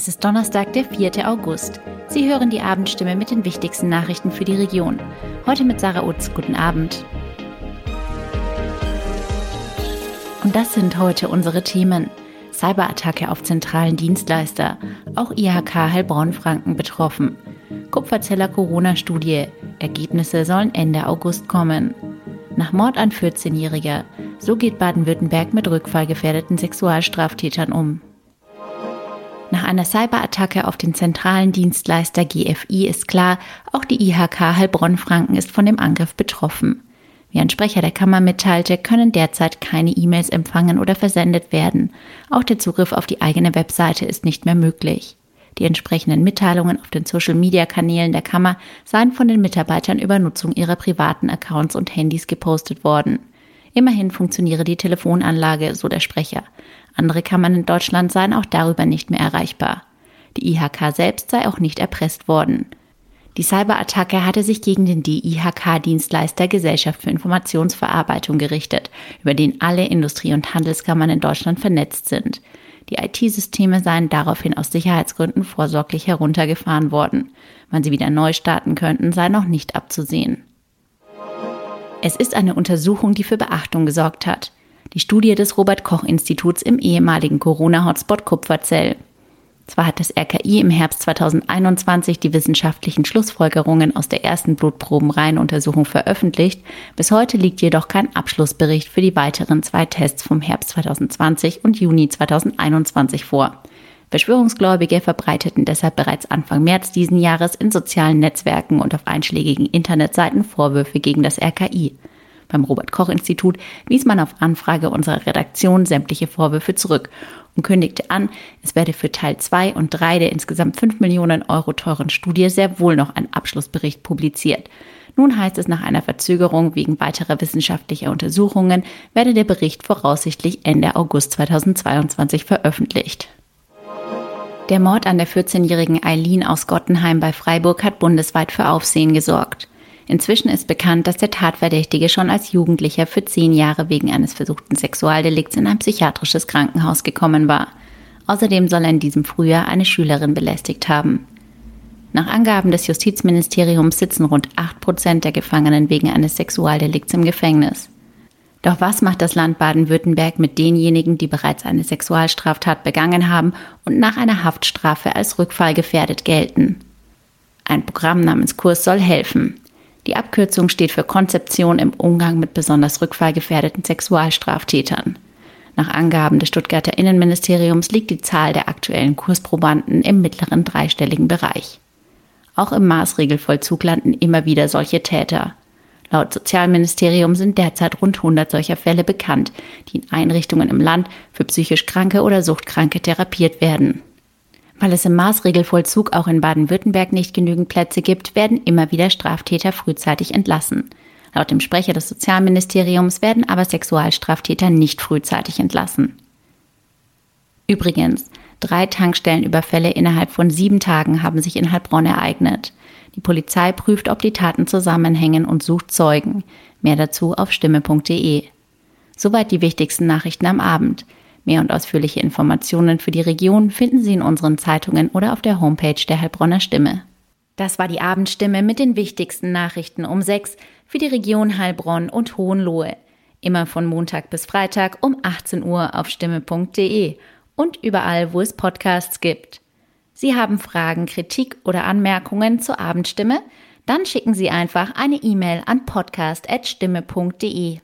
Es ist Donnerstag, der 4. August. Sie hören die Abendstimme mit den wichtigsten Nachrichten für die Region. Heute mit Sarah Utz. Guten Abend. Und das sind heute unsere Themen. Cyberattacke auf zentralen Dienstleister. Auch IHK Heilbronn-Franken betroffen. Kupferzeller Corona-Studie. Ergebnisse sollen Ende August kommen. Nach Mord an 14-Jähriger. So geht Baden-Württemberg mit rückfallgefährdeten Sexualstraftätern um. Einer Cyberattacke auf den zentralen Dienstleister GFI ist klar, auch die IHK Heilbronn-Franken ist von dem Angriff betroffen. Wie ein Sprecher der Kammer mitteilte, können derzeit keine E-Mails empfangen oder versendet werden. Auch der Zugriff auf die eigene Webseite ist nicht mehr möglich. Die entsprechenden Mitteilungen auf den Social-Media-Kanälen der Kammer seien von den Mitarbeitern über Nutzung ihrer privaten Accounts und Handys gepostet worden. Immerhin funktioniere die Telefonanlage, so der Sprecher. Andere Kammern in Deutschland seien auch darüber nicht mehr erreichbar. Die IHK selbst sei auch nicht erpresst worden. Die Cyberattacke hatte sich gegen den DIHK-Dienstleister Gesellschaft für Informationsverarbeitung gerichtet, über den alle Industrie- und Handelskammern in Deutschland vernetzt sind. Die IT-Systeme seien daraufhin aus Sicherheitsgründen vorsorglich heruntergefahren worden. Wann sie wieder neu starten könnten, sei noch nicht abzusehen. Es ist eine Untersuchung, die für Beachtung gesorgt hat. Die Studie des Robert Koch Instituts im ehemaligen Corona-Hotspot Kupferzell. Zwar hat das RKI im Herbst 2021 die wissenschaftlichen Schlussfolgerungen aus der ersten Blutprobenreihenuntersuchung veröffentlicht, bis heute liegt jedoch kein Abschlussbericht für die weiteren zwei Tests vom Herbst 2020 und Juni 2021 vor. Verschwörungsgläubige verbreiteten deshalb bereits Anfang März diesen Jahres in sozialen Netzwerken und auf einschlägigen Internetseiten Vorwürfe gegen das RKI. Beim Robert Koch Institut wies man auf Anfrage unserer Redaktion sämtliche Vorwürfe zurück und kündigte an, es werde für Teil 2 und 3 der insgesamt 5 Millionen Euro teuren Studie sehr wohl noch ein Abschlussbericht publiziert. Nun heißt es nach einer Verzögerung wegen weiterer wissenschaftlicher Untersuchungen werde der Bericht voraussichtlich Ende August 2022 veröffentlicht. Der Mord an der 14-jährigen Eileen aus Gottenheim bei Freiburg hat bundesweit für Aufsehen gesorgt. Inzwischen ist bekannt, dass der Tatverdächtige schon als Jugendlicher für zehn Jahre wegen eines versuchten Sexualdelikts in ein psychiatrisches Krankenhaus gekommen war. Außerdem soll er in diesem Frühjahr eine Schülerin belästigt haben. Nach Angaben des Justizministeriums sitzen rund 8 Prozent der Gefangenen wegen eines Sexualdelikts im Gefängnis. Doch was macht das Land Baden-Württemberg mit denjenigen, die bereits eine Sexualstraftat begangen haben und nach einer Haftstrafe als rückfallgefährdet gelten? Ein Programm namens Kurs soll helfen. Die Abkürzung steht für Konzeption im Umgang mit besonders rückfallgefährdeten Sexualstraftätern. Nach Angaben des Stuttgarter Innenministeriums liegt die Zahl der aktuellen Kursprobanden im mittleren dreistelligen Bereich. Auch im Maßregelvollzug landen immer wieder solche Täter. Laut Sozialministerium sind derzeit rund 100 solcher Fälle bekannt, die in Einrichtungen im Land für psychisch Kranke oder Suchtkranke therapiert werden. Weil es im Maßregelvollzug auch in Baden-Württemberg nicht genügend Plätze gibt, werden immer wieder Straftäter frühzeitig entlassen. Laut dem Sprecher des Sozialministeriums werden aber Sexualstraftäter nicht frühzeitig entlassen. Übrigens, drei Tankstellenüberfälle innerhalb von sieben Tagen haben sich in Heilbronn ereignet. Die Polizei prüft, ob die Taten zusammenhängen und sucht Zeugen. Mehr dazu auf stimme.de. Soweit die wichtigsten Nachrichten am Abend. Mehr und ausführliche Informationen für die Region finden Sie in unseren Zeitungen oder auf der Homepage der Heilbronner Stimme. Das war die Abendstimme mit den wichtigsten Nachrichten um sechs für die Region Heilbronn und Hohenlohe. Immer von Montag bis Freitag um 18 Uhr auf stimme.de und überall, wo es Podcasts gibt. Sie haben Fragen, Kritik oder Anmerkungen zur Abendstimme? Dann schicken Sie einfach eine E-Mail an podcast.stimme.de.